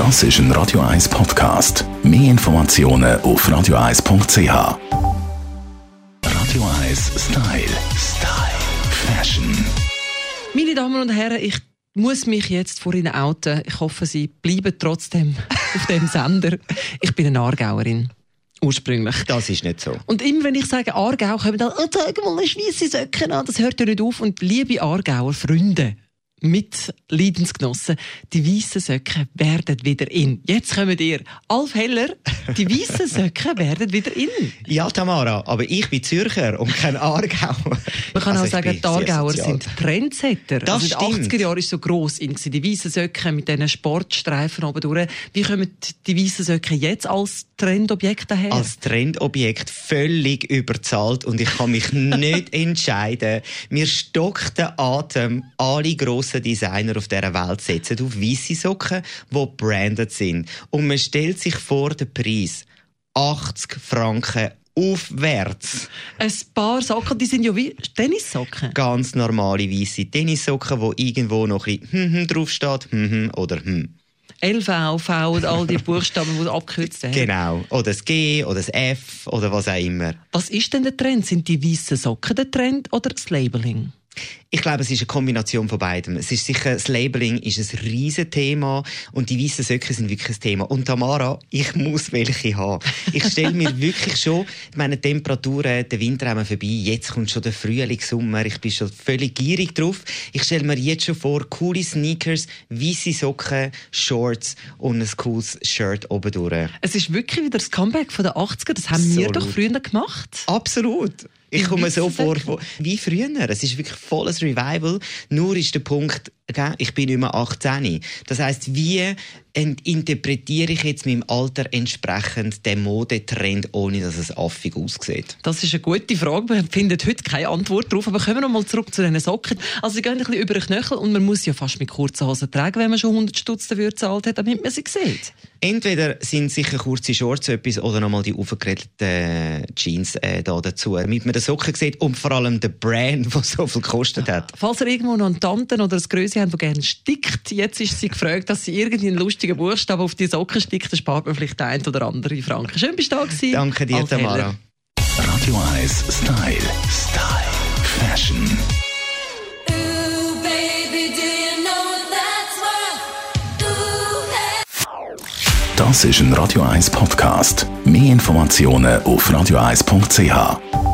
Das ist ein Radio 1 Podcast. Mehr Informationen auf radio1.ch. Radio 1 Style. Style. Fashion. Meine Damen und Herren, ich muss mich jetzt vor Ihnen outen. Ich hoffe, Sie bleiben trotzdem auf dem Sender. Ich bin eine Aargauerin. Ursprünglich. Das ist nicht so. Und immer wenn ich sage Aargau, kommen dann, oh, zeig mal eine weisse Söcken an. Das hört ja nicht auf. Und liebe Aargauer Freunde, mit Leidensgenossen, die weißen Söcke werden wieder in. Jetzt kommen ihr. Alf Heller, die weißen Söcke werden wieder in. Ja, Tamara, aber ich bin Zürcher und kein Aargauer. Man kann Also auch sagen, die Aargauer sind Trendsetter. Das also in den stimmt. 80er Jahren war so gross in. Die weißen Söcke mit diesen Sportstreifen oben durch. Wie kommen die weißen Söcke jetzt als Trendobjekt daher? Als Trendobjekt völlig überzahlt und ich kann mich nicht entscheiden. Mir stockt der Atem. Alle grossen Designer auf dieser Welt setzen auf weiße Socken, die branded sind. Und man stellt sich vor den Preis. 80 Franken aufwärts. Ein paar Socken, die sind ja wie Tennissocken. Ganz normale weiße Tennissocken, wo irgendwo noch ein bisschen hm, hm draufsteht, hm, hm oder hm. LV, V und all die Buchstaben, die abgekürzt werden. Genau. Oder das G oder das F oder was auch immer. Was ist denn der Trend? Sind die weißen Socken der Trend oder das Labeling? Ich glaube, es ist eine Kombination von beidem. Es ist sicher, das Labeling ist ein riesen Thema und die weißen Söcke sind wirklich ein Thema. Und Tamara, ich muss welche haben. Ich stelle mir wirklich schon, meine Temperaturen, der Winter haben wir vorbei, jetzt kommt schon der Frühling, Sommer, ich bin schon völlig gierig drauf. Ich stelle mir jetzt schon vor, coole Sneakers, weiße Socken, Shorts und ein cooles Shirt oben durch. Es ist wirklich wieder das Comeback von den 80er. Das haben wir Absolut. doch früher gemacht. Absolut. Ich komme so weißen vor, vor- wie früher. Es ist wirklich volles Revival. Nur ist der Punkt, gell, ich bin nicht mehr 18. Das heißt, wie interpretiere ich jetzt meinem Alter entsprechend den Modetrend, ohne dass es affig aussieht? Das ist eine gute Frage. Wir finden heute keine Antwort darauf. Aber kommen wir noch mal zurück zu diesen Socken. Also, sie gehen ein bisschen über den Knöchel und man muss ja fast mit kurzen Hosen tragen, wenn man schon 100 Stutz dafür gezahlt hat, damit man sie sieht. Entweder sind sicher kurze Shorts etwas oder nochmal die aufgeregelten Jeans äh, da dazu, damit man den Socken sieht und vor allem den Brand, der so viel gekostet hat. Falls ihr irgendwo noch einen Tanten oder ein Grösse habt, die gerne stickt, jetzt ist sie gefragt, dass sie irgendwie einen lustigen Buchstaben auf die Socken stickt, dann spart man vielleicht den einen oder anderen Franken. Schön bist du da gewesen. Danke dir, Heller. Tamara. Radio 1 Style. Style. Fashion. Das ist ein Radio 1 Podcast. Mehr Informationen auf radio1.ch.